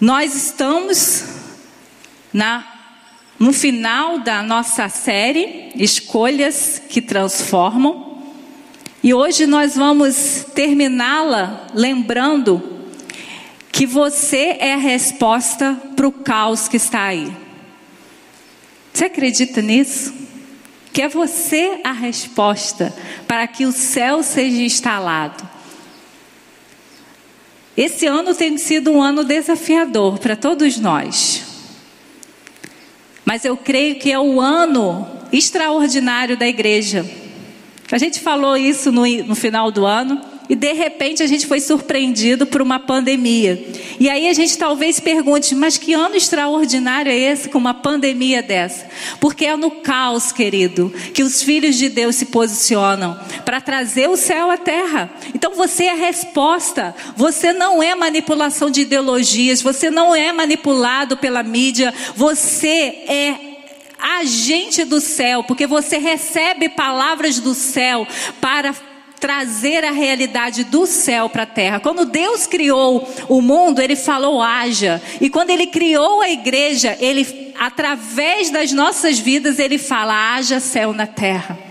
Nós estamos na, no final da nossa série Escolhas que Transformam. E hoje nós vamos terminá-la lembrando que você é a resposta para o caos que está aí. Você acredita nisso? Que é você a resposta para que o céu seja instalado. Esse ano tem sido um ano desafiador para todos nós. Mas eu creio que é o ano extraordinário da igreja. A gente falou isso no, no final do ano e de repente a gente foi surpreendido por uma pandemia. E aí a gente talvez pergunte, mas que ano extraordinário é esse com uma pandemia dessa? Porque é no caos, querido, que os filhos de Deus se posicionam para trazer o céu à terra. Então você é a resposta. Você não é manipulação de ideologias, você não é manipulado pela mídia, você é agente do céu, porque você recebe palavras do céu para trazer a realidade do céu para a terra. Quando Deus criou o mundo, ele falou haja. E quando ele criou a igreja, ele através das nossas vidas ele fala haja céu na terra.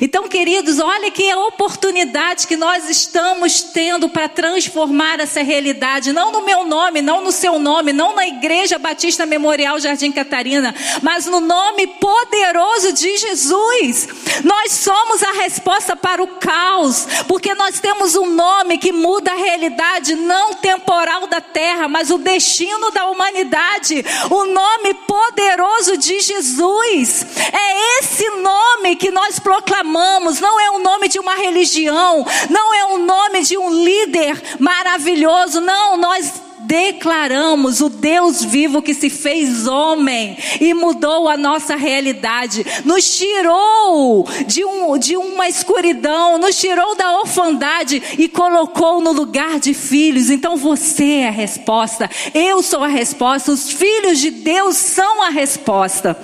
Então, queridos, olha que oportunidade que nós estamos tendo para transformar essa realidade, não no meu nome, não no seu nome, não na Igreja Batista Memorial Jardim Catarina, mas no nome poderoso de Jesus. Nós somos a resposta para o caos, porque nós temos um nome que muda a realidade não temporal da terra, mas o destino da humanidade. O nome poderoso de Jesus. É esse nome que nós proclamamos proclamamos não é o nome de uma religião, não é o nome de um líder maravilhoso, não, nós declaramos o Deus vivo que se fez homem e mudou a nossa realidade, nos tirou de, um, de uma escuridão, nos tirou da orfandade e colocou no lugar de filhos. Então você é a resposta, eu sou a resposta, os filhos de Deus são a resposta.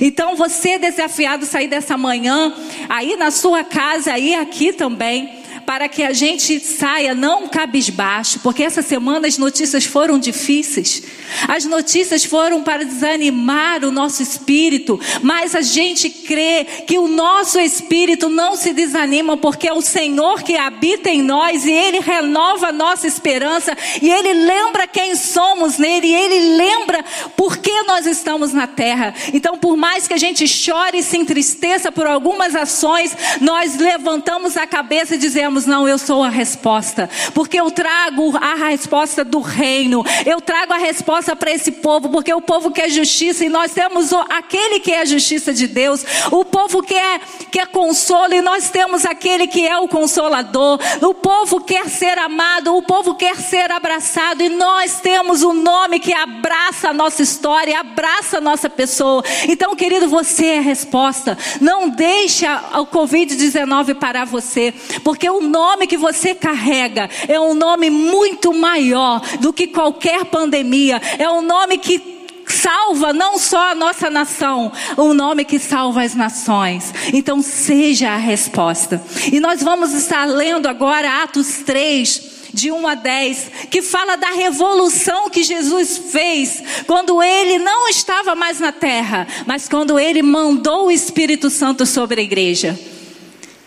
Então você é desafiado a sair dessa manhã, aí na sua casa, aí aqui também para que a gente saia não cabisbaixo, porque essa semana as notícias foram difíceis. As notícias foram para desanimar o nosso espírito, mas a gente crê que o nosso espírito não se desanima, porque é o Senhor que habita em nós e Ele renova a nossa esperança e Ele lembra quem somos nele e Ele lembra por que nós estamos na terra. Então, por mais que a gente chore e se entristeça por algumas ações, nós levantamos a cabeça e dizemos: não, eu sou a resposta, porque eu trago a resposta do reino, eu trago a resposta para esse povo, porque o povo quer justiça e nós temos aquele que é a justiça de Deus, o povo quer, quer consolo e nós temos aquele que é o consolador, o povo quer ser amado, o povo quer ser abraçado e nós temos um nome que abraça a nossa história, abraça a nossa pessoa. Então, querido, você é a resposta. Não deixa o Covid-19 parar você, porque o nome que você carrega é um nome muito maior do que qualquer pandemia. É um nome que salva não só a nossa nação, um nome que salva as nações. Então seja a resposta. E nós vamos estar lendo agora Atos 3, de 1 a 10, que fala da revolução que Jesus fez quando ele não estava mais na terra, mas quando ele mandou o Espírito Santo sobre a igreja.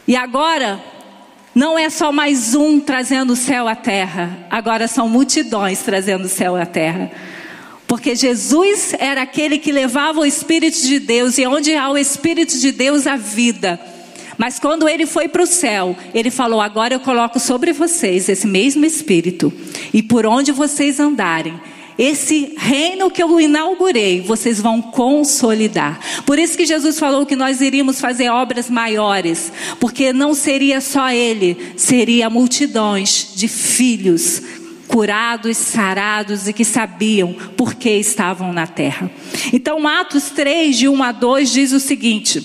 E agora, não é só mais um trazendo o céu à terra, agora são multidões trazendo o céu à terra. Porque Jesus era aquele que levava o Espírito de Deus, e onde há o Espírito de Deus, a vida. Mas quando ele foi para o céu, ele falou: Agora eu coloco sobre vocês esse mesmo Espírito, e por onde vocês andarem, esse reino que eu inaugurei, vocês vão consolidar. Por isso que Jesus falou que nós iríamos fazer obras maiores, porque não seria só ele, seria multidões de filhos curados, sarados e que sabiam por que estavam na terra. Então, Atos 3, de 1 a 2, diz o seguinte: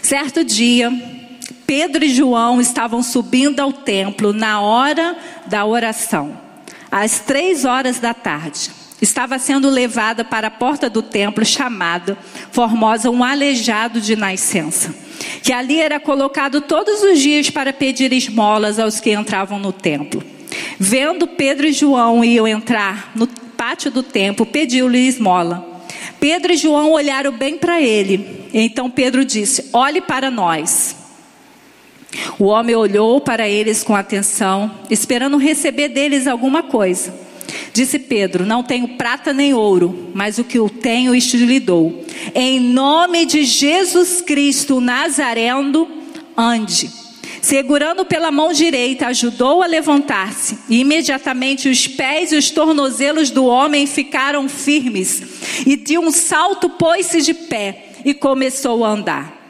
Certo dia, Pedro e João estavam subindo ao templo na hora da oração às três horas da tarde. Estava sendo levada para a porta do templo chamado Formosa um aleijado de nascença, que ali era colocado todos os dias para pedir esmolas aos que entravam no templo. Vendo Pedro e João iam entrar no pátio do templo, pediu-lhe esmola. Pedro e João olharam bem para ele. Então Pedro disse: Olhe para nós. O homem olhou para eles com atenção, esperando receber deles alguma coisa. Disse Pedro: Não tenho prata nem ouro, mas o que eu tenho, isto lhe dou. Em nome de Jesus Cristo Nazareno, ande. Segurando pela mão direita, ajudou a levantar-se. E imediatamente os pés e os tornozelos do homem ficaram firmes. E de um salto pôs-se de pé e começou a andar.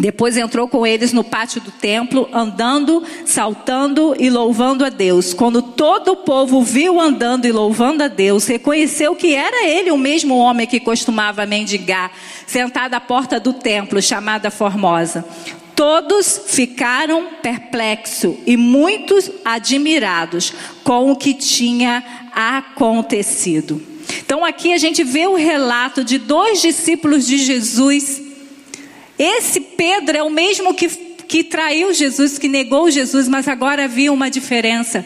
Depois entrou com eles no pátio do templo, andando, saltando e louvando a Deus. Quando todo o povo viu andando e louvando a Deus, reconheceu que era ele o mesmo homem que costumava mendigar, sentado à porta do templo, chamada Formosa. Todos ficaram perplexos e muitos admirados com o que tinha acontecido. Então aqui a gente vê o relato de dois discípulos de Jesus. Esse Pedro é o mesmo que, que traiu Jesus, que negou Jesus, mas agora havia uma diferença.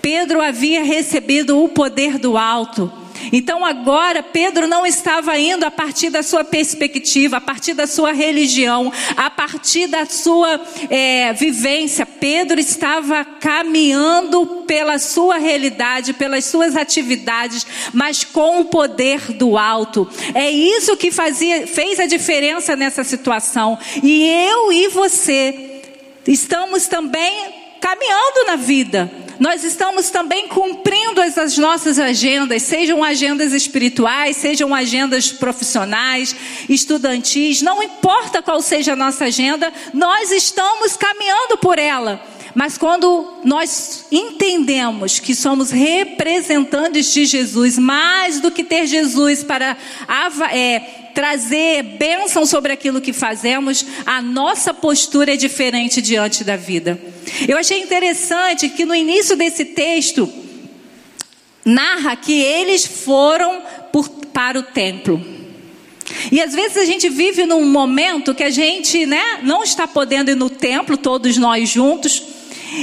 Pedro havia recebido o poder do alto. Então agora Pedro não estava indo a partir da sua perspectiva, a partir da sua religião, a partir da sua é, vivência. Pedro estava caminhando pela sua realidade, pelas suas atividades, mas com o poder do alto. É isso que fazia, fez a diferença nessa situação. E eu e você estamos também caminhando na vida nós estamos também cumprindo as nossas agendas, sejam agendas espirituais, sejam agendas profissionais, estudantis, não importa qual seja a nossa agenda, nós estamos caminhando por ela. Mas quando nós entendemos que somos representantes de Jesus, mais do que ter Jesus para é, trazer bênção sobre aquilo que fazemos, a nossa postura é diferente diante da vida. Eu achei interessante que no início desse texto, narra que eles foram por, para o templo. E às vezes a gente vive num momento que a gente né, não está podendo ir no templo, todos nós juntos.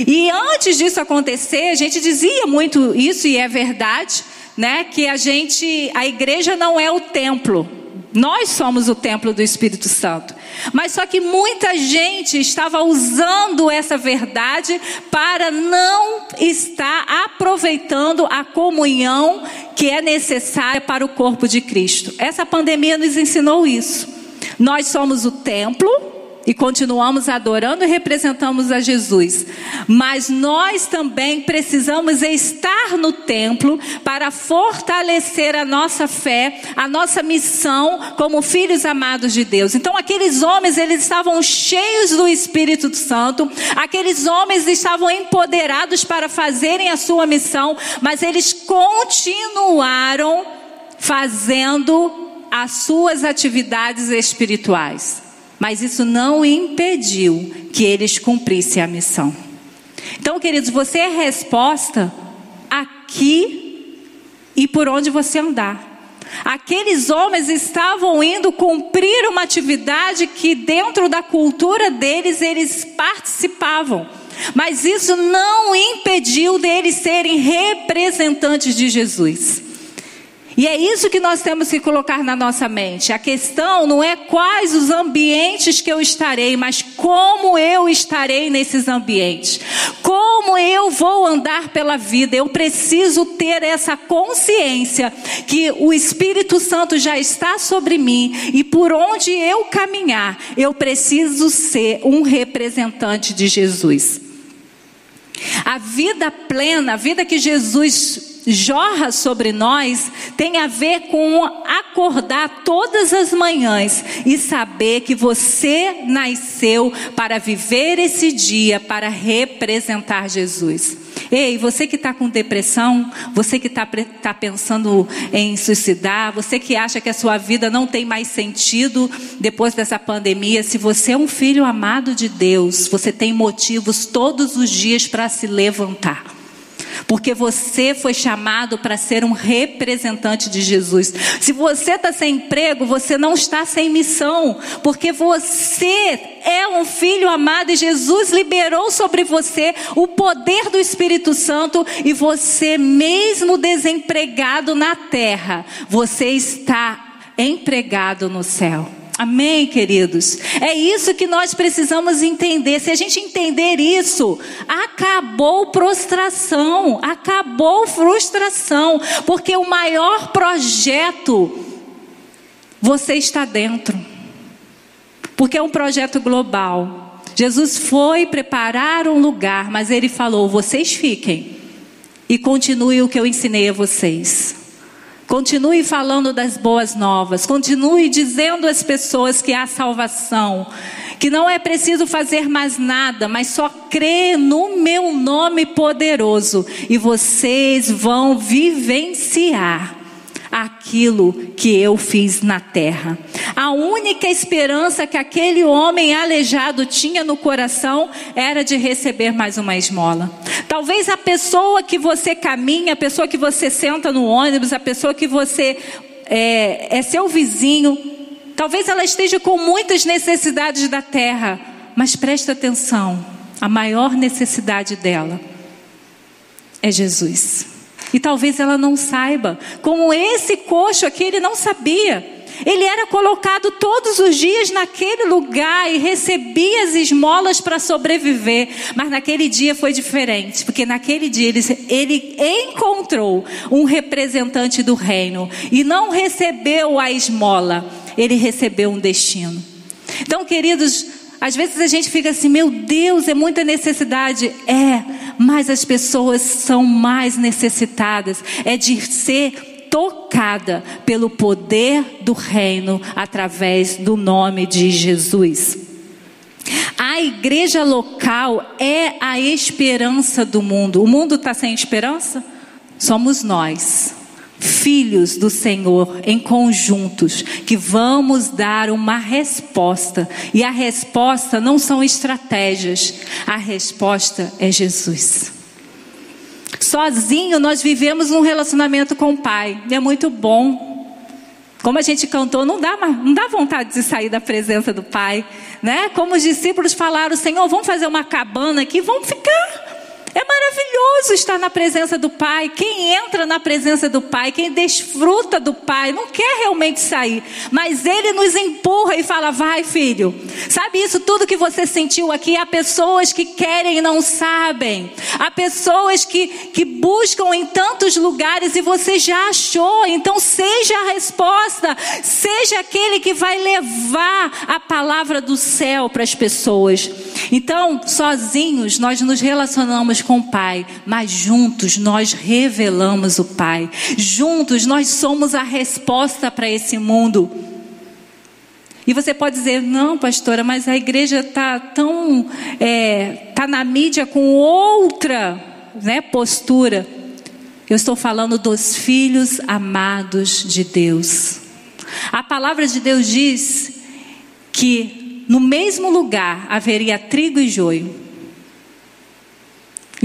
E antes disso acontecer, a gente dizia muito isso, e é verdade, né? Que a gente, a igreja não é o templo. Nós somos o templo do Espírito Santo. Mas só que muita gente estava usando essa verdade para não estar aproveitando a comunhão que é necessária para o corpo de Cristo. Essa pandemia nos ensinou isso. Nós somos o templo e continuamos adorando e representamos a Jesus. Mas nós também precisamos estar no templo para fortalecer a nossa fé, a nossa missão como filhos amados de Deus. Então aqueles homens, eles estavam cheios do Espírito Santo, aqueles homens estavam empoderados para fazerem a sua missão, mas eles continuaram fazendo as suas atividades espirituais. Mas isso não impediu que eles cumprissem a missão. Então, queridos, você é resposta aqui e por onde você andar. Aqueles homens estavam indo cumprir uma atividade que dentro da cultura deles eles participavam. Mas isso não impediu deles serem representantes de Jesus. E é isso que nós temos que colocar na nossa mente. A questão não é quais os ambientes que eu estarei, mas como eu estarei nesses ambientes. Como eu vou andar pela vida. Eu preciso ter essa consciência que o Espírito Santo já está sobre mim e por onde eu caminhar, eu preciso ser um representante de Jesus. A vida plena, a vida que Jesus jorra sobre nós tem a ver com acordar todas as manhãs e saber que você nasceu para viver esse dia, para representar Jesus. Ei, você que está com depressão, você que está tá pensando em suicidar, você que acha que a sua vida não tem mais sentido depois dessa pandemia, se você é um filho amado de Deus, você tem motivos todos os dias para se levantar. Porque você foi chamado para ser um representante de Jesus. Se você está sem emprego, você não está sem missão. Porque você é um filho amado e Jesus liberou sobre você o poder do Espírito Santo. E você, mesmo desempregado na terra, você está empregado no céu. Amém, queridos? É isso que nós precisamos entender. Se a gente entender isso, acabou prostração, acabou frustração, porque o maior projeto você está dentro. Porque é um projeto global. Jesus foi preparar um lugar, mas ele falou: vocês fiquem e continuem o que eu ensinei a vocês. Continue falando das boas novas, continue dizendo às pessoas que há salvação, que não é preciso fazer mais nada, mas só crer no meu nome poderoso. E vocês vão vivenciar aquilo que eu fiz na terra. A única esperança que aquele homem aleijado tinha no coração era de receber mais uma esmola. Talvez a pessoa que você caminha, a pessoa que você senta no ônibus, a pessoa que você é, é seu vizinho, talvez ela esteja com muitas necessidades da terra, mas presta atenção: a maior necessidade dela é Jesus. E talvez ela não saiba. Como esse coxo aqui, ele não sabia. Ele era colocado todos os dias naquele lugar e recebia as esmolas para sobreviver. Mas naquele dia foi diferente, porque naquele dia ele, ele encontrou um representante do reino e não recebeu a esmola, ele recebeu um destino. Então, queridos, às vezes a gente fica assim, meu Deus, é muita necessidade. É, mas as pessoas são mais necessitadas. É de ser tocada pelo poder do reino através do nome de Jesus. A igreja local é a esperança do mundo. O mundo está sem esperança? Somos nós filhos do Senhor em conjuntos que vamos dar uma resposta. E a resposta não são estratégias, a resposta é Jesus. Sozinho nós vivemos um relacionamento com o Pai, e é muito bom. Como a gente cantou, não dá, não dá vontade de sair da presença do Pai, né? Como os discípulos falaram, Senhor, vamos fazer uma cabana aqui, vamos ficar. É maravilhoso estar na presença do Pai. Quem entra na presença do Pai, quem desfruta do Pai, não quer realmente sair, mas Ele nos empurra e fala: vai, filho. Sabe isso tudo que você sentiu aqui? Há pessoas que querem e não sabem, há pessoas que, que buscam em tantos lugares e você já achou. Então, seja a resposta, seja aquele que vai levar a palavra do céu para as pessoas. Então, sozinhos, nós nos relacionamos com o Pai, mas juntos nós revelamos o Pai. Juntos nós somos a resposta para esse mundo. E você pode dizer, não, pastora, mas a igreja está tão. está é, tá na mídia com outra né, postura. Eu estou falando dos filhos amados de Deus. A palavra de Deus diz que no mesmo lugar haveria trigo e joio.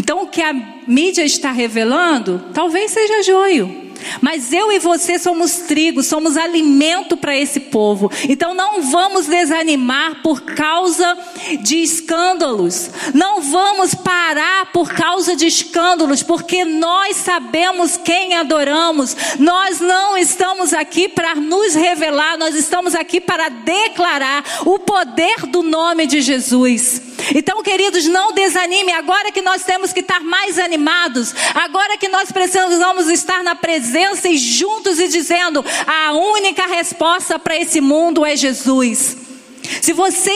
Então, o que a mídia está revelando, talvez seja joio. Mas eu e você somos trigo, somos alimento para esse povo. Então não vamos desanimar por causa de escândalos. Não vamos parar por causa de escândalos, porque nós sabemos quem adoramos. Nós não estamos aqui para nos revelar, nós estamos aqui para declarar o poder do nome de Jesus. Então, queridos, não desanime. Agora que nós temos que estar mais animados, agora que nós precisamos estar na presença e juntos e dizendo: a única resposta para esse mundo é Jesus. Se você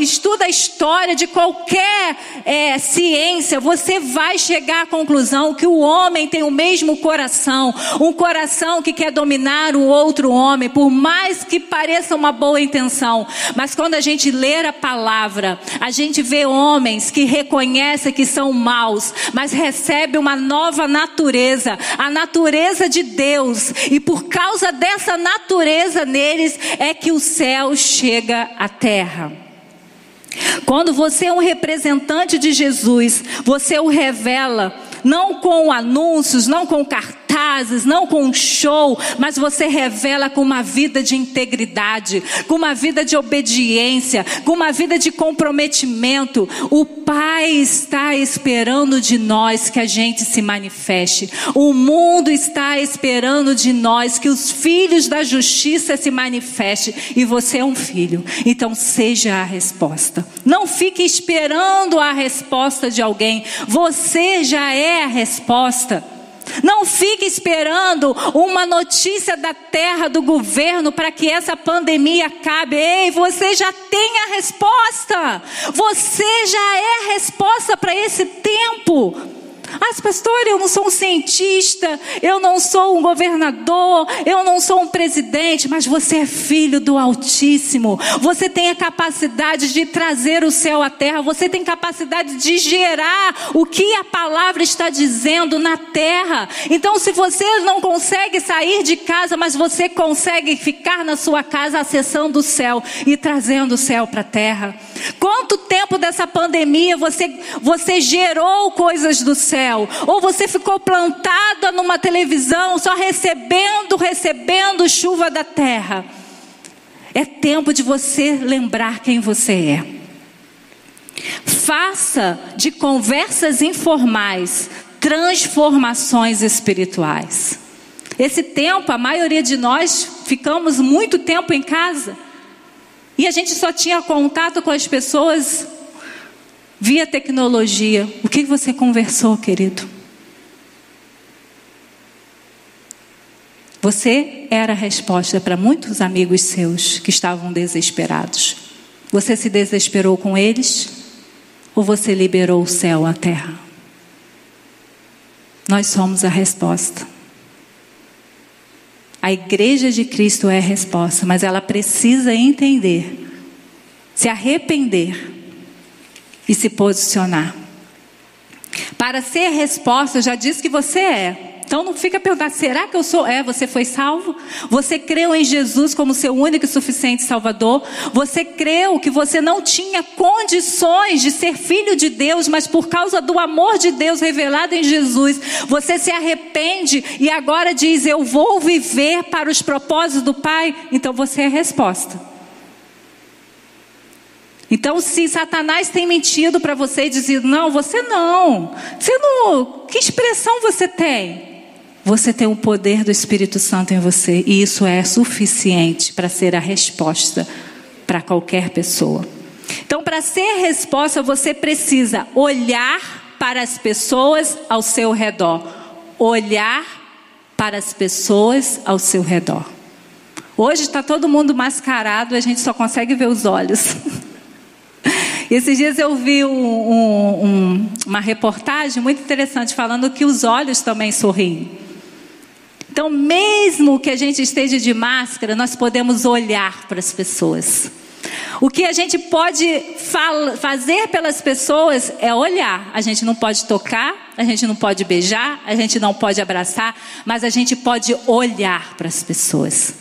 estuda a história de qualquer é, ciência, você vai chegar à conclusão que o homem tem o mesmo coração, um coração que quer dominar o outro homem, por mais que pareça uma boa intenção. Mas quando a gente lê a palavra, a gente vê homens que reconhecem que são maus, mas recebem uma nova natureza, a natureza de Deus, e por causa dessa natureza neles é que o céu chega a terra. Quando você é um representante de Jesus, você o revela não com anúncios, não com cartazes, não com show, mas você revela com uma vida de integridade, com uma vida de obediência, com uma vida de comprometimento. O Pai está esperando de nós que a gente se manifeste. O mundo está esperando de nós que os filhos da justiça se manifestem. E você é um filho. Então seja a resposta. Não fique esperando a resposta de alguém. Você já é a resposta. Não fique esperando uma notícia da terra, do governo, para que essa pandemia acabe. Ei, você já tem a resposta. Você já é a resposta para esse tempo. Ah, pastor, eu não sou um cientista, eu não sou um governador, eu não sou um presidente, mas você é filho do Altíssimo. Você tem a capacidade de trazer o céu à terra, você tem capacidade de gerar o que a palavra está dizendo na terra. Então, se você não consegue sair de casa, mas você consegue ficar na sua casa acessando o céu e trazendo o céu para a terra. Quanto tempo dessa pandemia você, você gerou coisas do céu? Céu, ou você ficou plantada numa televisão só recebendo, recebendo chuva da terra. É tempo de você lembrar quem você é. Faça de conversas informais transformações espirituais. Esse tempo, a maioria de nós ficamos muito tempo em casa. E a gente só tinha contato com as pessoas via tecnologia, o que você conversou, querido? Você era a resposta para muitos amigos seus que estavam desesperados. Você se desesperou com eles ou você liberou o céu à terra? Nós somos a resposta. A igreja de Cristo é a resposta, mas ela precisa entender, se arrepender e se posicionar. Para ser resposta, eu já disse que você é. Então não fica perguntando, será que eu sou? É, você foi salvo? Você creu em Jesus como seu único e suficiente Salvador? Você creu que você não tinha condições de ser filho de Deus, mas por causa do amor de Deus revelado em Jesus, você se arrepende e agora diz: Eu vou viver para os propósitos do Pai? Então você é a resposta. Então, se Satanás tem mentido para você e dizer, não, você não, você não, que expressão você tem? Você tem o poder do Espírito Santo em você e isso é suficiente para ser a resposta para qualquer pessoa. Então, para ser resposta, você precisa olhar para as pessoas ao seu redor. Olhar para as pessoas ao seu redor. Hoje está todo mundo mascarado, a gente só consegue ver os olhos. Esses dias eu vi um, um, uma reportagem muito interessante falando que os olhos também sorriem. Então, mesmo que a gente esteja de máscara, nós podemos olhar para as pessoas. O que a gente pode fazer pelas pessoas é olhar. A gente não pode tocar, a gente não pode beijar, a gente não pode abraçar, mas a gente pode olhar para as pessoas.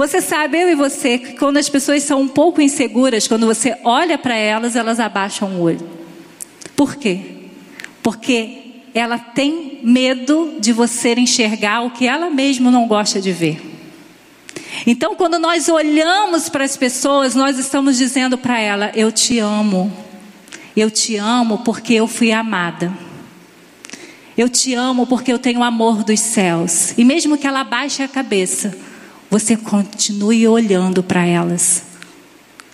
Você sabe, eu e você, que quando as pessoas são um pouco inseguras, quando você olha para elas, elas abaixam o olho. Por quê? Porque ela tem medo de você enxergar o que ela mesma não gosta de ver. Então, quando nós olhamos para as pessoas, nós estamos dizendo para ela: Eu te amo. Eu te amo porque eu fui amada. Eu te amo porque eu tenho o amor dos céus. E mesmo que ela baixe a cabeça, você continue olhando para elas,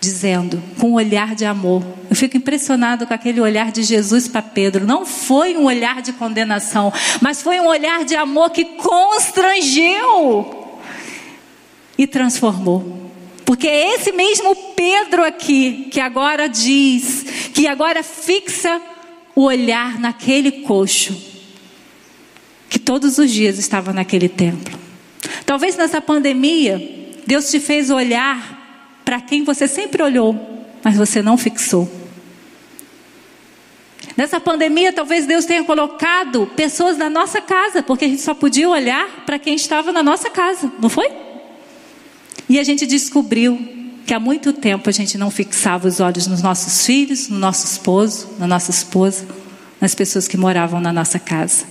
dizendo, com um olhar de amor. Eu fico impressionado com aquele olhar de Jesus para Pedro. Não foi um olhar de condenação, mas foi um olhar de amor que constrangeu e transformou. Porque é esse mesmo Pedro aqui que agora diz, que agora fixa o olhar naquele coxo que todos os dias estava naquele templo. Talvez nessa pandemia, Deus te fez olhar para quem você sempre olhou, mas você não fixou. Nessa pandemia, talvez Deus tenha colocado pessoas na nossa casa, porque a gente só podia olhar para quem estava na nossa casa, não foi? E a gente descobriu que há muito tempo a gente não fixava os olhos nos nossos filhos, no nosso esposo, na nossa esposa. nas pessoas que moravam na nossa casa.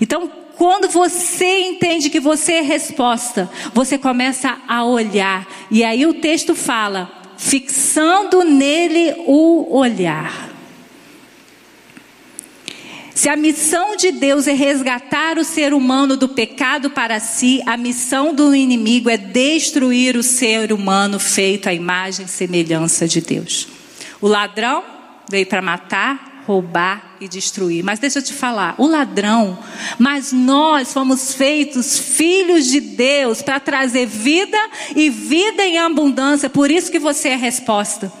Então, quando você entende que você é resposta, você começa a olhar. E aí o texto fala: fixando nele o olhar. Se a missão de Deus é resgatar o ser humano do pecado para si, a missão do inimigo é destruir o ser humano feito à imagem e semelhança de Deus. O ladrão veio para matar, roubar e destruir. Mas deixa eu te falar, o ladrão, mas nós fomos feitos filhos de Deus para trazer vida e vida em abundância. Por isso que você é resposta.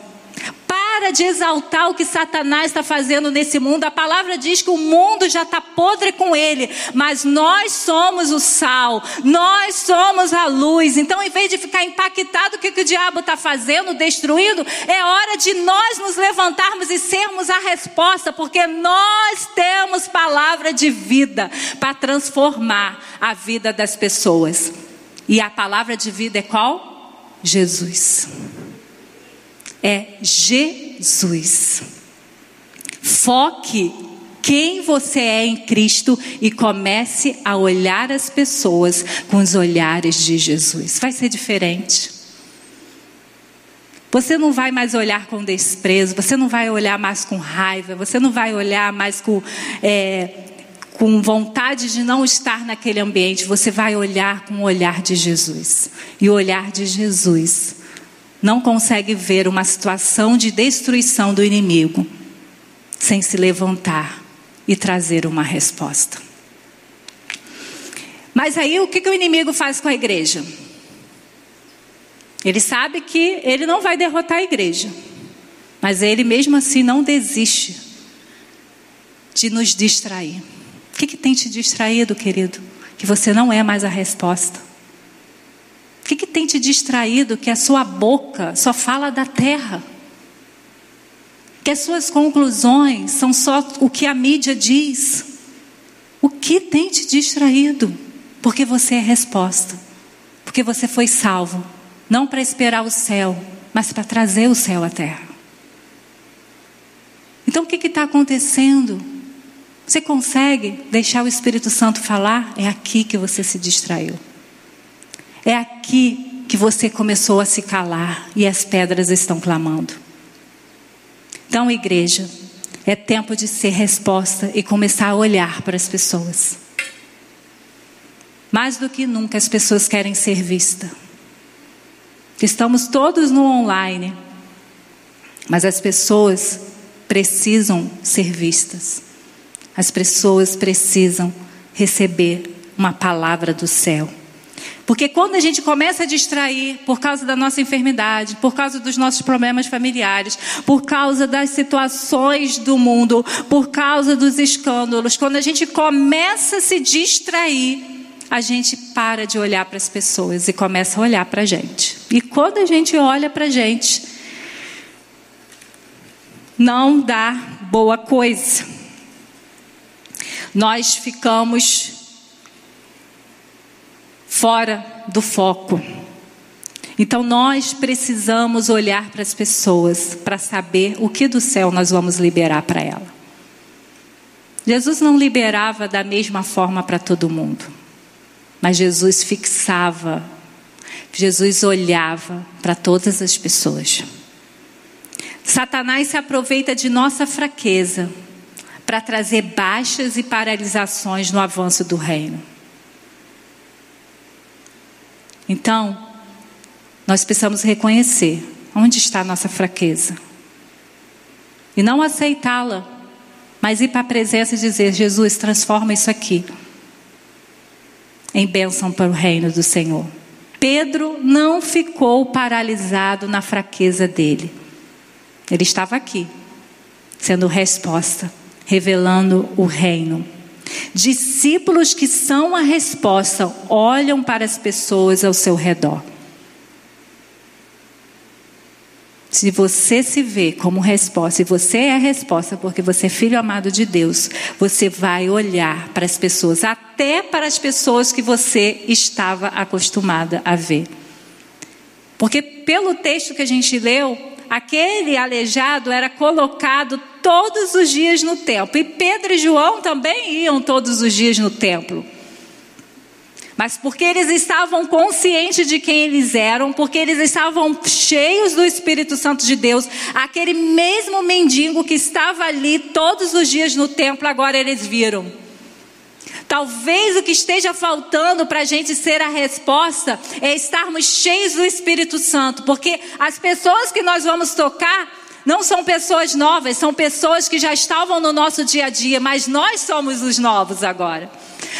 Para de exaltar o que Satanás está fazendo nesse mundo. A palavra diz que o mundo já está podre com ele, mas nós somos o sal, nós somos a luz. Então, em vez de ficar impactado o que o diabo está fazendo, destruindo, é hora de nós nos levantarmos e sermos a resposta, porque nós temos palavra de vida para transformar a vida das pessoas. E a palavra de vida é qual? Jesus é Jesus. Foque quem você é em Cristo e comece a olhar as pessoas com os olhares de Jesus. Vai ser diferente. Você não vai mais olhar com desprezo, você não vai olhar mais com raiva, você não vai olhar mais com, é, com vontade de não estar naquele ambiente, você vai olhar com o olhar de Jesus. E o olhar de Jesus não consegue ver uma situação de destruição do inimigo sem se levantar e trazer uma resposta. Mas aí o que, que o inimigo faz com a igreja? Ele sabe que ele não vai derrotar a igreja, mas ele mesmo assim não desiste de nos distrair. O que, que tem te distraído, querido? Que você não é mais a resposta. O que, que tem te distraído que a sua boca só fala da terra? Que as suas conclusões são só o que a mídia diz? O que tem te distraído? Porque você é resposta. Porque você foi salvo. Não para esperar o céu, mas para trazer o céu à terra. Então o que está acontecendo? Você consegue deixar o Espírito Santo falar? É aqui que você se distraiu. É aqui que você começou a se calar e as pedras estão clamando. Então, igreja, é tempo de ser resposta e começar a olhar para as pessoas. Mais do que nunca, as pessoas querem ser vistas. Estamos todos no online, mas as pessoas precisam ser vistas. As pessoas precisam receber uma palavra do céu. Porque quando a gente começa a distrair por causa da nossa enfermidade, por causa dos nossos problemas familiares, por causa das situações do mundo, por causa dos escândalos, quando a gente começa a se distrair, a gente para de olhar para as pessoas e começa a olhar para a gente. E quando a gente olha para a gente, não dá boa coisa. Nós ficamos fora do foco. Então nós precisamos olhar para as pessoas para saber o que do céu nós vamos liberar para ela. Jesus não liberava da mesma forma para todo mundo, mas Jesus fixava, Jesus olhava para todas as pessoas. Satanás se aproveita de nossa fraqueza para trazer baixas e paralisações no avanço do reino. Então, nós precisamos reconhecer onde está a nossa fraqueza. E não aceitá-la, mas ir para a presença e dizer: Jesus, transforma isso aqui em bênção para o reino do Senhor. Pedro não ficou paralisado na fraqueza dele. Ele estava aqui, sendo resposta, revelando o reino. Discípulos que são a resposta olham para as pessoas ao seu redor. Se você se vê como resposta, e você é a resposta porque você é filho amado de Deus, você vai olhar para as pessoas, até para as pessoas que você estava acostumada a ver. Porque pelo texto que a gente leu, aquele aleijado era colocado todos os dias no templo. E Pedro e João também iam todos os dias no templo. Mas porque eles estavam conscientes de quem eles eram, porque eles estavam cheios do Espírito Santo de Deus, aquele mesmo mendigo que estava ali todos os dias no templo, agora eles viram. Talvez o que esteja faltando para a gente ser a resposta é estarmos cheios do Espírito Santo, porque as pessoas que nós vamos tocar não são pessoas novas, são pessoas que já estavam no nosso dia a dia, mas nós somos os novos agora.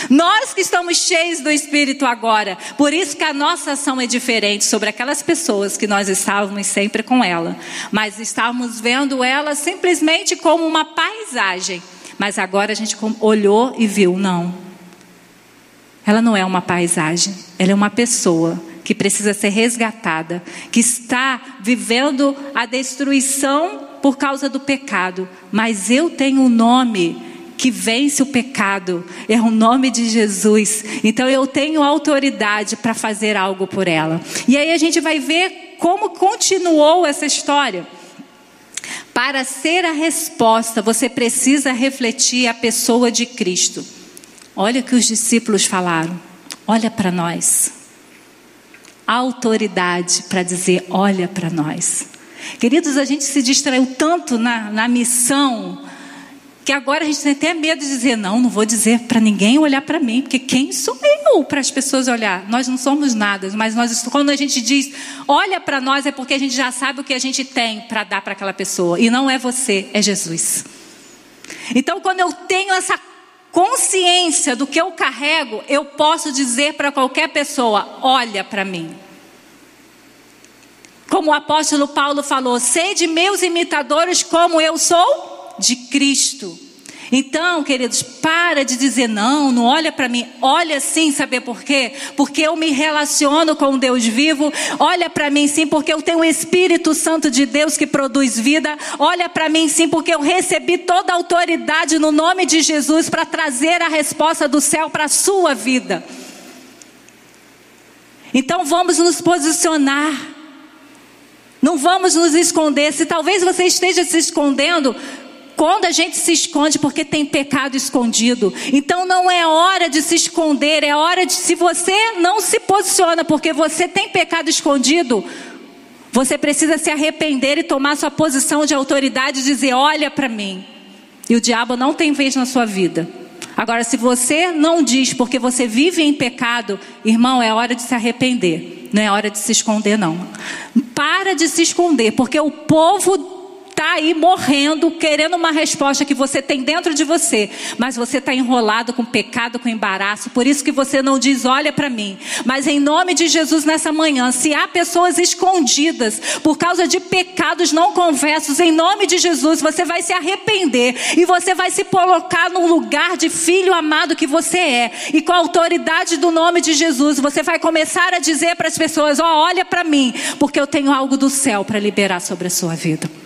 Nós que estamos cheios do Espírito agora, por isso que a nossa ação é diferente sobre aquelas pessoas que nós estávamos sempre com ela, mas estávamos vendo ela simplesmente como uma paisagem. Mas agora a gente olhou e viu, não. Ela não é uma paisagem, ela é uma pessoa que precisa ser resgatada, que está vivendo a destruição por causa do pecado, mas eu tenho um nome que vence o pecado, é o nome de Jesus. Então eu tenho autoridade para fazer algo por ela. E aí a gente vai ver como continuou essa história. Para ser a resposta, você precisa refletir a pessoa de Cristo. Olha o que os discípulos falaram. Olha para nós. Autoridade para dizer: olha para nós. Queridos, a gente se distraiu tanto na, na missão que agora a gente tem até medo de dizer, não, não vou dizer para ninguém olhar para mim, porque quem sou eu para as pessoas olhar? Nós não somos nada, mas nós, quando a gente diz, olha para nós, é porque a gente já sabe o que a gente tem para dar para aquela pessoa, e não é você, é Jesus. Então, quando eu tenho essa consciência do que eu carrego, eu posso dizer para qualquer pessoa: olha para mim. Como o apóstolo Paulo falou: sede meus imitadores, como eu sou de Cristo. Então, queridos, para de dizer não, não olha para mim, olha sim, saber por quê? Porque eu me relaciono com Deus vivo. Olha para mim sim, porque eu tenho o Espírito Santo de Deus que produz vida. Olha para mim sim, porque eu recebi toda a autoridade no nome de Jesus para trazer a resposta do céu para a sua vida. Então vamos nos posicionar. Não vamos nos esconder. Se talvez você esteja se escondendo, quando a gente se esconde porque tem pecado escondido. Então não é hora de se esconder, é hora de se você não se posiciona porque você tem pecado escondido, você precisa se arrepender e tomar sua posição de autoridade e dizer: "Olha para mim". E o diabo não tem vez na sua vida. Agora, se você não diz porque você vive em pecado, irmão, é hora de se arrepender. Não é hora de se esconder, não. Para de se esconder, porque o povo está aí morrendo, querendo uma resposta que você tem dentro de você, mas você está enrolado com pecado, com embaraço, por isso que você não diz, olha para mim. Mas em nome de Jesus, nessa manhã, se há pessoas escondidas por causa de pecados não conversos, em nome de Jesus, você vai se arrepender e você vai se colocar no lugar de filho amado que você é, e com a autoridade do nome de Jesus, você vai começar a dizer para as pessoas: oh, olha para mim, porque eu tenho algo do céu para liberar sobre a sua vida.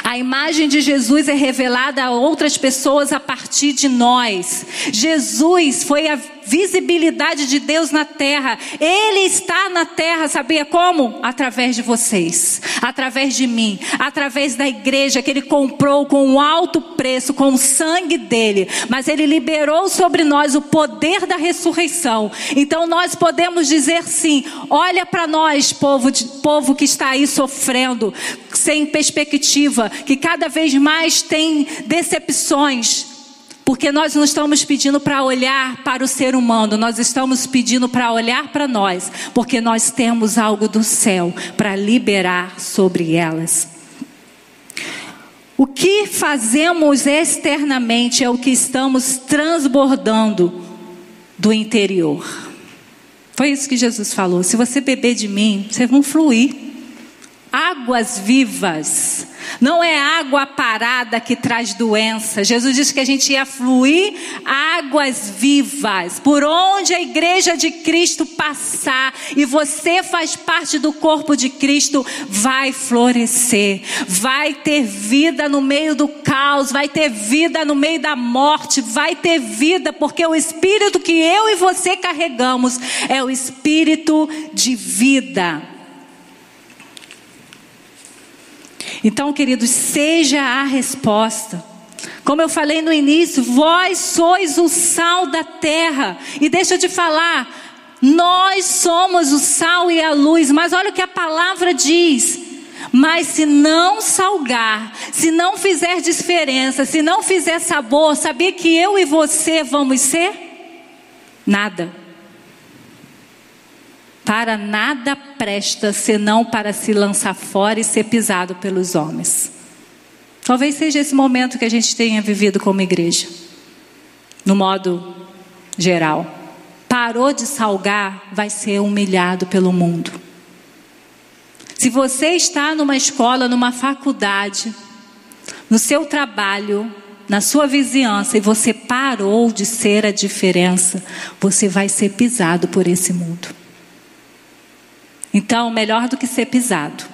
A imagem de Jesus é revelada a outras pessoas a partir de nós. Jesus foi a visibilidade de Deus na terra. Ele está na terra, sabia como? Através de vocês, através de mim, através da igreja que ele comprou com um alto preço, com o sangue dele. Mas ele liberou sobre nós o poder da ressurreição. Então nós podemos dizer sim: olha para nós, povo, povo que está aí sofrendo, sem perspectiva, que cada vez mais tem decepções porque nós não estamos pedindo para olhar para o ser humano, nós estamos pedindo para olhar para nós, porque nós temos algo do céu para liberar sobre elas. O que fazemos externamente é o que estamos transbordando do interior. Foi isso que Jesus falou. Se você beber de mim, vocês vão fluir. Águas vivas não é água parada que traz doença. Jesus disse que a gente ia fluir águas vivas. Por onde a igreja de Cristo passar e você faz parte do corpo de Cristo, vai florescer. Vai ter vida no meio do caos, vai ter vida no meio da morte, vai ter vida, porque o espírito que eu e você carregamos é o espírito de vida. Então, queridos, seja a resposta. Como eu falei no início, vós sois o sal da terra. E deixa eu te falar, nós somos o sal e a luz, mas olha o que a palavra diz. Mas se não salgar, se não fizer diferença, se não fizer sabor, sabia que eu e você vamos ser? Nada. Para nada presta senão para se lançar fora e ser pisado pelos homens. Talvez seja esse momento que a gente tenha vivido como igreja, no modo geral. Parou de salgar, vai ser humilhado pelo mundo. Se você está numa escola, numa faculdade, no seu trabalho, na sua vizinhança e você parou de ser a diferença, você vai ser pisado por esse mundo. Então, melhor do que ser pisado,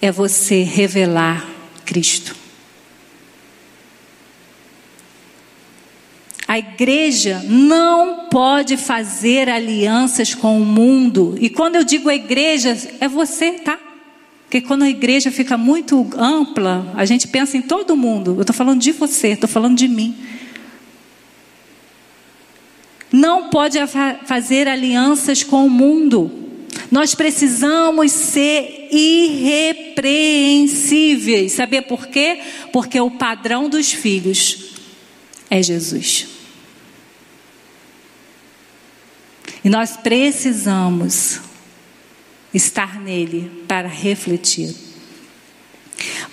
é você revelar Cristo. A igreja não pode fazer alianças com o mundo. E quando eu digo a igreja, é você, tá? Porque quando a igreja fica muito ampla, a gente pensa em todo mundo. Eu estou falando de você, estou falando de mim. Não pode fazer alianças com o mundo. Nós precisamos ser irrepreensíveis. Saber por quê? Porque o padrão dos filhos é Jesus. E nós precisamos estar nele para refletir.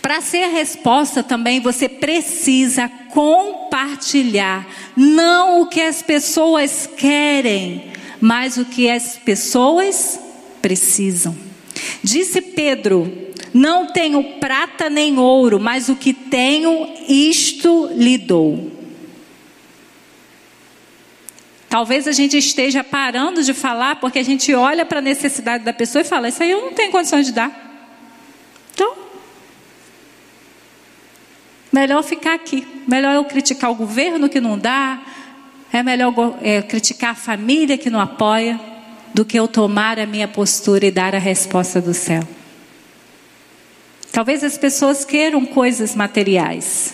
Para ser resposta também você precisa compartilhar não o que as pessoas querem, mas o que as pessoas precisam. Disse Pedro: Não tenho prata nem ouro, mas o que tenho, isto lhe dou. Talvez a gente esteja parando de falar porque a gente olha para a necessidade da pessoa e fala: Isso aí eu não tenho condições de dar. Então, melhor ficar aqui. Melhor eu criticar o governo que não dá. É melhor é, criticar a família que não apoia do que eu tomar a minha postura e dar a resposta do céu. Talvez as pessoas queiram coisas materiais.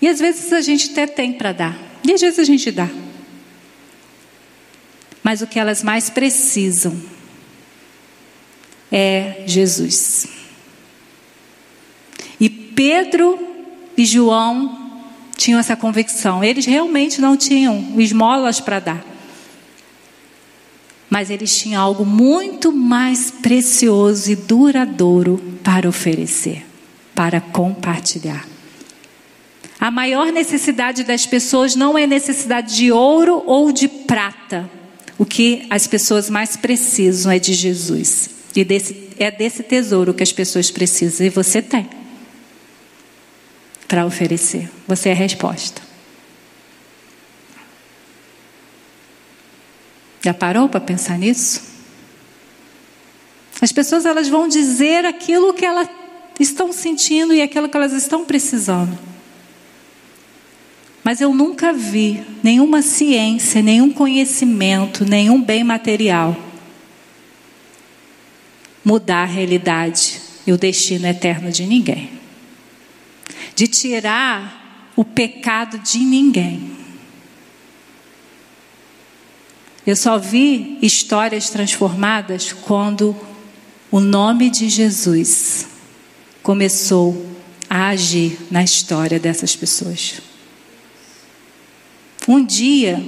E às vezes a gente até tem para dar. E às vezes a gente dá. Mas o que elas mais precisam é Jesus. Pedro e João tinham essa convicção. Eles realmente não tinham esmolas para dar mas eles tinham algo muito mais precioso e duradouro para oferecer, para compartilhar. A maior necessidade das pessoas não é necessidade de ouro ou de prata. O que as pessoas mais precisam é de Jesus. E desse, é desse tesouro que as pessoas precisam. E você tem para oferecer. Você é a resposta. Já parou para pensar nisso? As pessoas elas vão dizer aquilo que elas estão sentindo e aquilo que elas estão precisando. Mas eu nunca vi nenhuma ciência, nenhum conhecimento, nenhum bem material mudar a realidade e o destino eterno de ninguém. De tirar o pecado de ninguém. Eu só vi histórias transformadas quando o nome de Jesus começou a agir na história dessas pessoas. Um dia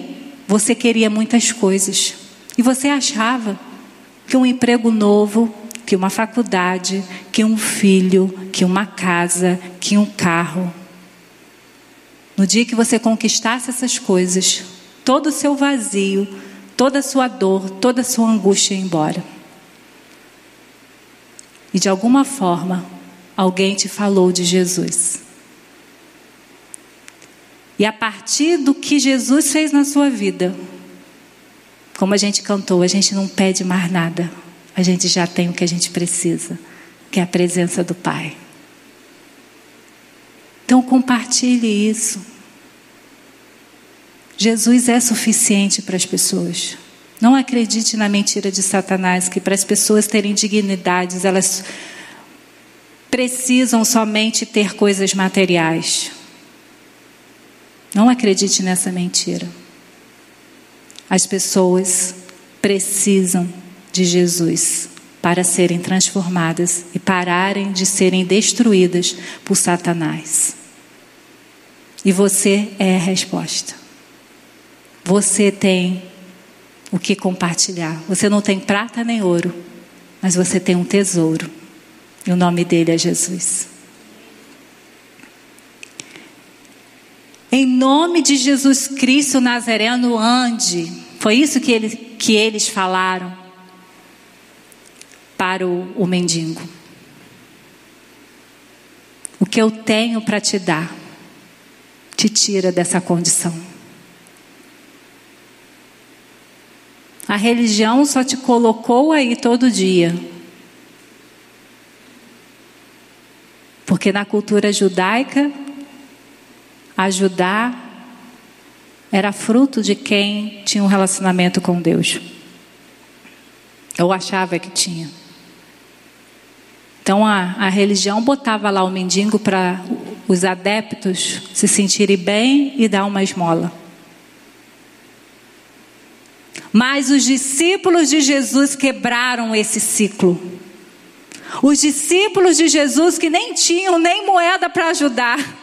você queria muitas coisas e você achava que um emprego novo, que uma faculdade, que um filho, que uma casa, que um carro. No dia que você conquistasse essas coisas, todo o seu vazio toda a sua dor, toda a sua angústia embora. E de alguma forma, alguém te falou de Jesus. E a partir do que Jesus fez na sua vida, como a gente cantou, a gente não pede mais nada. A gente já tem o que a gente precisa, que é a presença do Pai. Então compartilhe isso. Jesus é suficiente para as pessoas. Não acredite na mentira de Satanás, que para as pessoas terem dignidades, elas precisam somente ter coisas materiais. Não acredite nessa mentira. As pessoas precisam de Jesus para serem transformadas e pararem de serem destruídas por Satanás. E você é a resposta. Você tem o que compartilhar. Você não tem prata nem ouro, mas você tem um tesouro. E o nome dele é Jesus. Em nome de Jesus Cristo Nazareno, ande. Foi isso que, ele, que eles falaram para o, o mendigo. O que eu tenho para te dar te tira dessa condição. A religião só te colocou aí todo dia. Porque na cultura judaica, ajudar era fruto de quem tinha um relacionamento com Deus. Eu achava que tinha. Então a, a religião botava lá o mendigo para os adeptos se sentirem bem e dar uma esmola. Mas os discípulos de Jesus quebraram esse ciclo. Os discípulos de Jesus que nem tinham nem moeda para ajudar.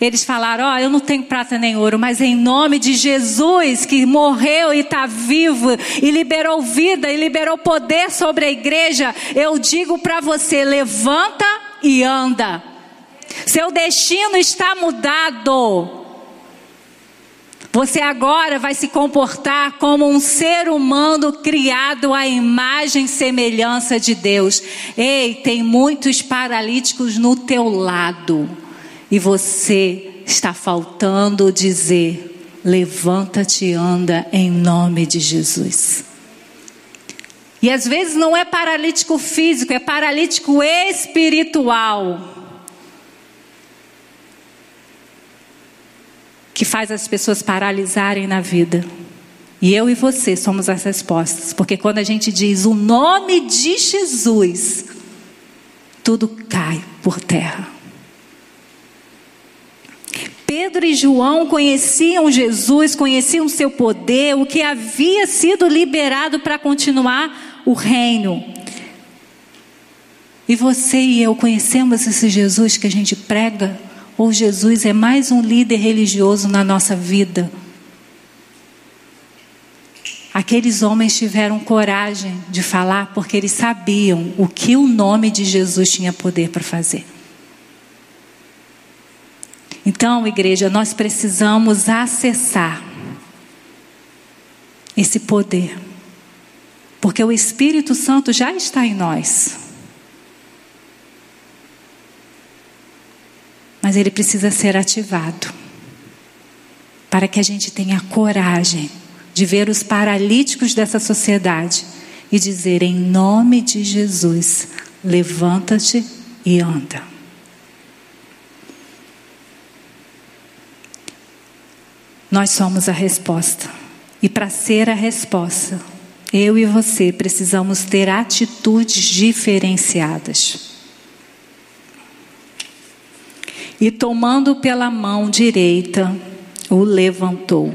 Eles falaram: Ó, oh, eu não tenho prata nem ouro, mas em nome de Jesus que morreu e está vivo e liberou vida e liberou poder sobre a igreja, eu digo para você: levanta e anda. Seu destino está mudado. Você agora vai se comportar como um ser humano criado à imagem e semelhança de Deus. Ei, tem muitos paralíticos no teu lado. E você está faltando dizer: levanta-te e anda em nome de Jesus. E às vezes não é paralítico físico, é paralítico espiritual. que faz as pessoas paralisarem na vida. E eu e você somos as respostas, porque quando a gente diz o nome de Jesus, tudo cai por terra. Pedro e João conheciam Jesus, conheciam o seu poder, o que havia sido liberado para continuar o reino. E você e eu conhecemos esse Jesus que a gente prega? Ou Jesus é mais um líder religioso na nossa vida? Aqueles homens tiveram coragem de falar porque eles sabiam o que o nome de Jesus tinha poder para fazer. Então, igreja, nós precisamos acessar esse poder, porque o Espírito Santo já está em nós. mas ele precisa ser ativado para que a gente tenha coragem de ver os paralíticos dessa sociedade e dizer em nome de Jesus, levanta-te e anda. Nós somos a resposta. E para ser a resposta, eu e você precisamos ter atitudes diferenciadas. e tomando pela mão direita, o levantou.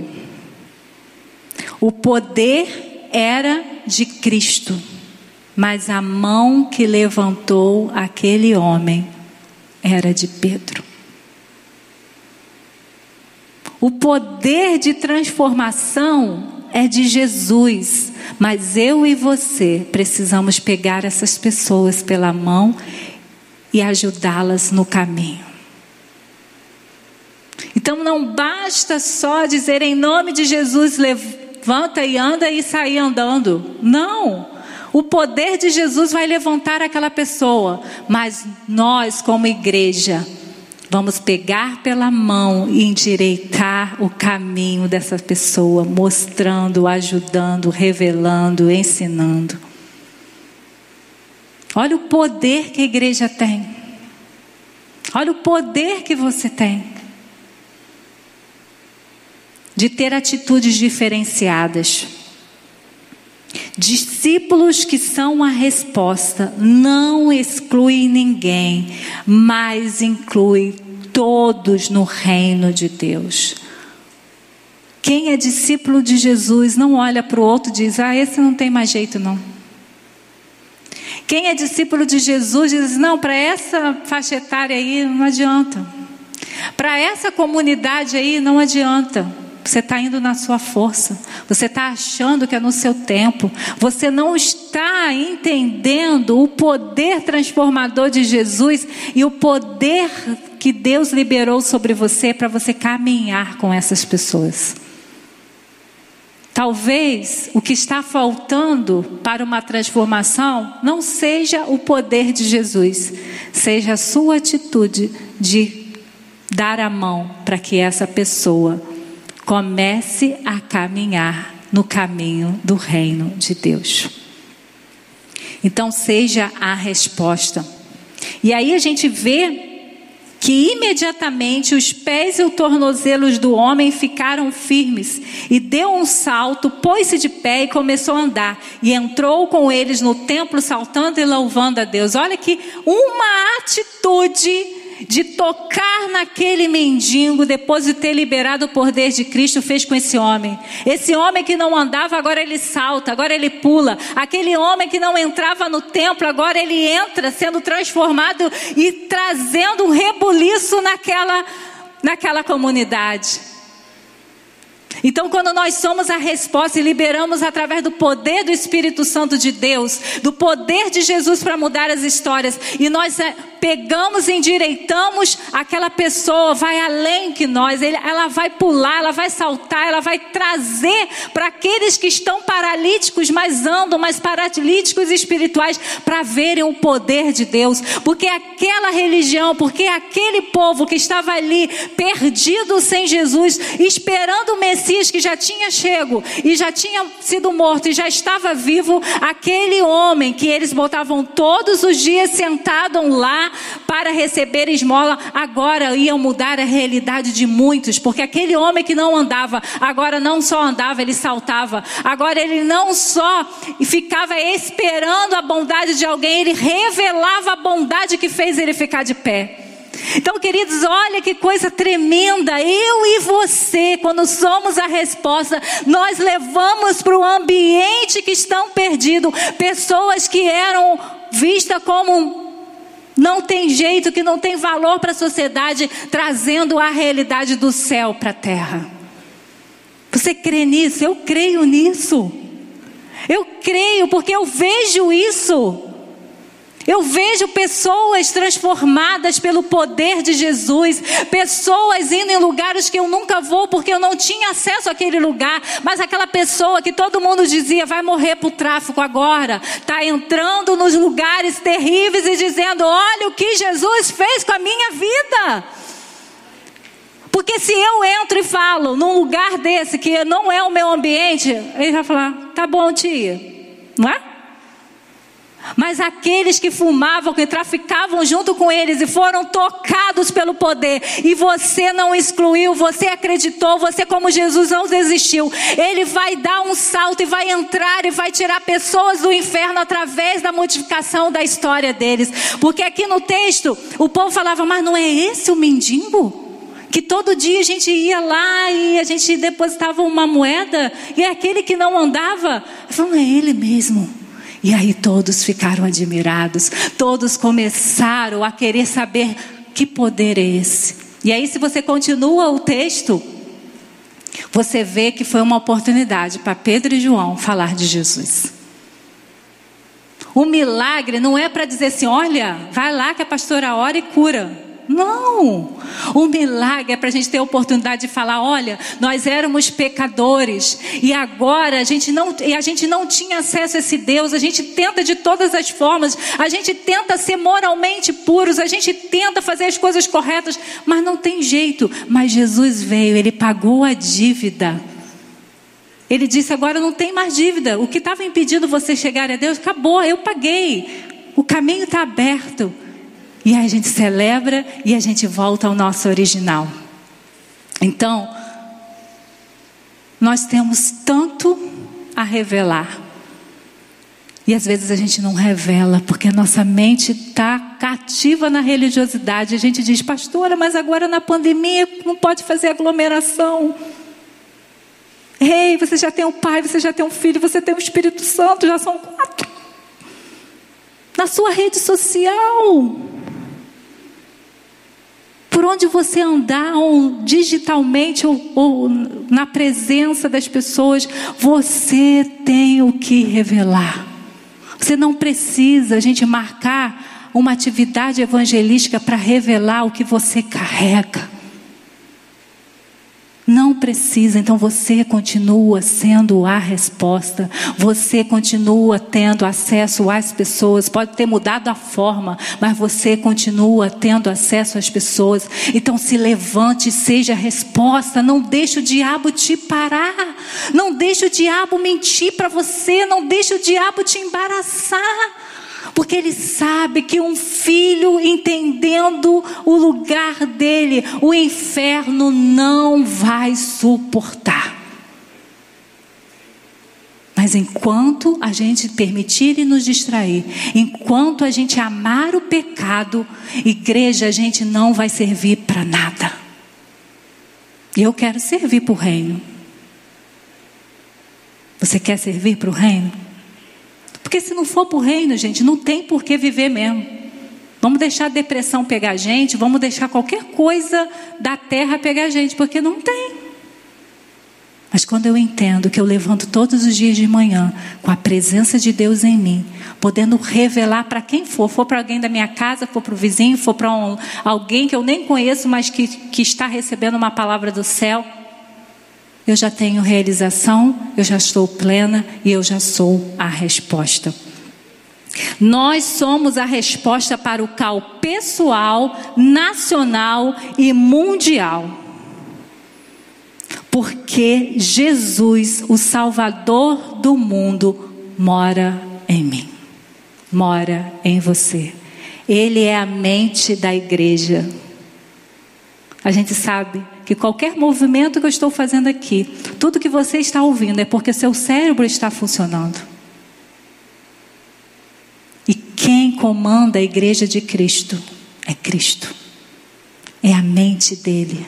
O poder era de Cristo, mas a mão que levantou aquele homem era de Pedro. O poder de transformação é de Jesus, mas eu e você precisamos pegar essas pessoas pela mão e ajudá-las no caminho. Então não basta só dizer em nome de Jesus, levanta e anda e sair andando. Não. O poder de Jesus vai levantar aquela pessoa, mas nós, como igreja, vamos pegar pela mão e endireitar o caminho dessa pessoa, mostrando, ajudando, revelando, ensinando. Olha o poder que a igreja tem. Olha o poder que você tem. de ter atitudes diferenciadas. Discípulos que são a resposta não exclui ninguém, mas inclui todos no reino de Deus. Quem é discípulo de Jesus não olha para o outro e diz: Ah, esse não tem mais jeito, não. Quem é discípulo de Jesus diz: Não, para essa faixa etária aí não adianta. Para essa comunidade aí não adianta. Você está indo na sua força, você está achando que é no seu tempo, você não está entendendo o poder transformador de Jesus e o poder que Deus liberou sobre você para você caminhar com essas pessoas. Talvez o que está faltando para uma transformação não seja o poder de Jesus, seja a sua atitude de dar a mão para que essa pessoa comece a caminhar no caminho do reino de Deus. Então, seja a resposta. E aí a gente vê que imediatamente os pés e os tornozelos do homem ficaram firmes, e deu um salto, pôs-se de pé e começou a andar, e entrou com eles no templo, saltando e louvando a Deus. Olha que uma atitude de tocar naquele mendigo, depois de ter liberado o poder de Cristo, fez com esse homem. Esse homem que não andava, agora ele salta, agora ele pula. Aquele homem que não entrava no templo, agora ele entra, sendo transformado e trazendo um rebuliço naquela, naquela comunidade. Então, quando nós somos a resposta e liberamos através do poder do Espírito Santo de Deus, do poder de Jesus para mudar as histórias, e nós eh, pegamos e endireitamos aquela pessoa, vai além que nós, ela vai pular, ela vai saltar, ela vai trazer para aqueles que estão paralíticos, mas andam, mas paralíticos espirituais, para verem o poder de Deus, porque aquela religião, porque aquele povo que estava ali perdido sem Jesus, esperando o Messias que já tinha chego e já tinha sido morto e já estava vivo, aquele homem que eles botavam todos os dias sentado lá para receber esmola, agora iam mudar a realidade de muitos, porque aquele homem que não andava, agora não só andava, ele saltava, agora ele não só ficava esperando a bondade de alguém, ele revelava a bondade que fez ele ficar de pé. Então, queridos, olha que coisa tremenda. Eu e você, quando somos a resposta, nós levamos para o ambiente que estão perdidos pessoas que eram vistas como não tem jeito, que não tem valor para a sociedade, trazendo a realidade do céu para a terra. Você crê nisso? Eu creio nisso. Eu creio porque eu vejo isso. Eu vejo pessoas transformadas pelo poder de Jesus, pessoas indo em lugares que eu nunca vou porque eu não tinha acesso àquele lugar, mas aquela pessoa que todo mundo dizia vai morrer para o tráfico agora, está entrando nos lugares terríveis e dizendo: Olha o que Jesus fez com a minha vida. Porque se eu entro e falo num lugar desse que não é o meu ambiente, ele vai falar: Tá bom, tia, não é? Mas aqueles que fumavam, que traficavam junto com eles e foram tocados pelo poder, e você não excluiu, você acreditou, você, como Jesus, não desistiu. Ele vai dar um salto e vai entrar e vai tirar pessoas do inferno através da modificação da história deles. Porque aqui no texto, o povo falava, mas não é esse o mendigo? que todo dia a gente ia lá e a gente depositava uma moeda, e é aquele que não andava, falando, é ele mesmo. E aí todos ficaram admirados, todos começaram a querer saber que poder é esse. E aí, se você continua o texto, você vê que foi uma oportunidade para Pedro e João falar de Jesus. O milagre não é para dizer assim: olha, vai lá que a pastora ora e cura. Não! O milagre é para a gente ter a oportunidade de falar: olha, nós éramos pecadores e agora a gente, não, e a gente não tinha acesso a esse Deus, a gente tenta de todas as formas, a gente tenta ser moralmente puros, a gente tenta fazer as coisas corretas, mas não tem jeito. Mas Jesus veio, ele pagou a dívida. Ele disse: agora não tem mais dívida. O que estava impedindo você chegar a Deus, acabou, eu paguei. O caminho está aberto. E a gente celebra e a gente volta ao nosso original. Então, Nós temos tanto a revelar. E às vezes a gente não revela, porque a nossa mente está cativa na religiosidade. A gente diz, pastora, mas agora na pandemia não pode fazer aglomeração. Ei, você já tem um pai, você já tem um filho, você tem o um Espírito Santo, já são quatro. Na sua rede social. Por onde você andar, ou digitalmente ou, ou na presença das pessoas, você tem o que revelar. Você não precisa a gente marcar uma atividade evangelística para revelar o que você carrega. Não precisa, então você continua sendo a resposta, você continua tendo acesso às pessoas, pode ter mudado a forma, mas você continua tendo acesso às pessoas. Então se levante, seja a resposta, não deixe o diabo te parar, não deixe o diabo mentir para você, não deixe o diabo te embaraçar. Porque ele sabe que um filho entendendo o lugar dele, o inferno não vai suportar. Mas enquanto a gente permitir e nos distrair, enquanto a gente amar o pecado, igreja, a gente não vai servir para nada. E eu quero servir para o reino. Você quer servir para o reino? Porque se não for para o reino, gente, não tem por que viver mesmo. Vamos deixar a depressão pegar a gente, vamos deixar qualquer coisa da terra pegar a gente, porque não tem. Mas quando eu entendo que eu levanto todos os dias de manhã com a presença de Deus em mim, podendo revelar para quem for, for para alguém da minha casa, for para o vizinho, for para um, alguém que eu nem conheço, mas que, que está recebendo uma palavra do céu, eu já tenho realização, eu já estou plena e eu já sou a resposta. Nós somos a resposta para o cal pessoal, nacional e mundial. Porque Jesus, o Salvador do mundo, mora em mim, mora em você. Ele é a mente da igreja. A gente sabe que qualquer movimento que eu estou fazendo aqui, tudo que você está ouvindo é porque seu cérebro está funcionando. E quem comanda a igreja de Cristo é Cristo, é a mente dele.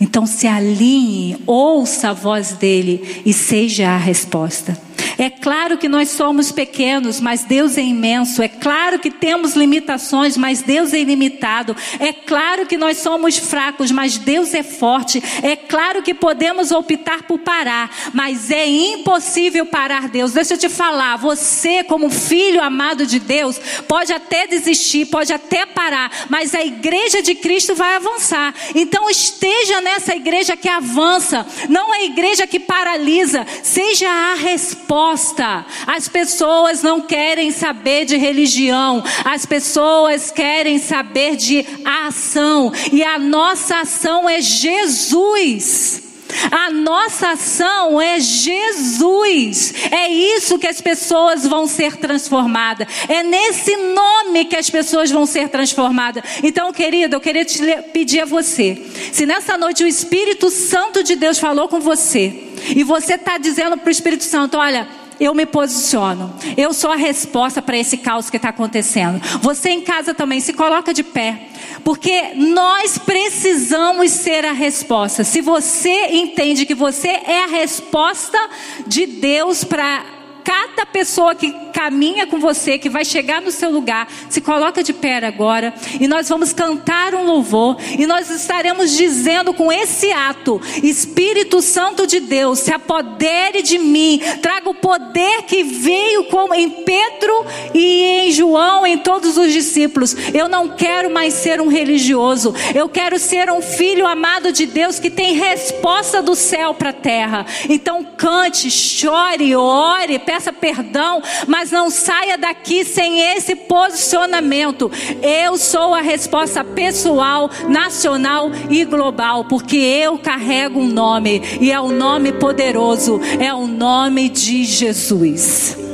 Então se alinhe, ouça a voz dele e seja a resposta. É claro que nós somos pequenos, mas Deus é imenso. É claro que temos limitações, mas Deus é ilimitado. É claro que nós somos fracos, mas Deus é forte. É claro que podemos optar por parar, mas é impossível parar Deus. Deixa eu te falar, você, como filho amado de Deus, pode até desistir, pode até parar, mas a igreja de Cristo vai avançar. Então esteja nessa igreja que avança, não a igreja que paralisa. Seja a resposta resposta. As pessoas não querem saber de religião, as pessoas querem saber de ação, e a nossa ação é Jesus. A nossa ação é Jesus. É isso que as pessoas vão ser transformadas. É nesse nome que as pessoas vão ser transformadas. Então, querido, eu queria te pedir a você: se nessa noite o Espírito Santo de Deus falou com você, e você está dizendo para o Espírito Santo: olha, eu me posiciono. Eu sou a resposta para esse caos que está acontecendo. Você em casa também se coloca de pé, porque nós precisamos ser a resposta. Se você entende que você é a resposta de Deus para cada pessoa que caminha com você, que vai chegar no seu lugar, se coloca de pé agora e nós vamos cantar um louvor e nós estaremos dizendo com esse ato: Espírito Santo de Deus, se apodere de mim, traga o poder que veio como em Pedro e em João, em todos os discípulos. Eu não quero mais ser um religioso, eu quero ser um filho amado de Deus que tem resposta do céu para a terra. Então cante, chore, ore, peça peça perdão, mas não saia daqui sem esse posicionamento. Eu sou a resposta pessoal, nacional e global, porque eu carrego um nome, e é o um nome poderoso, é o nome de Jesus.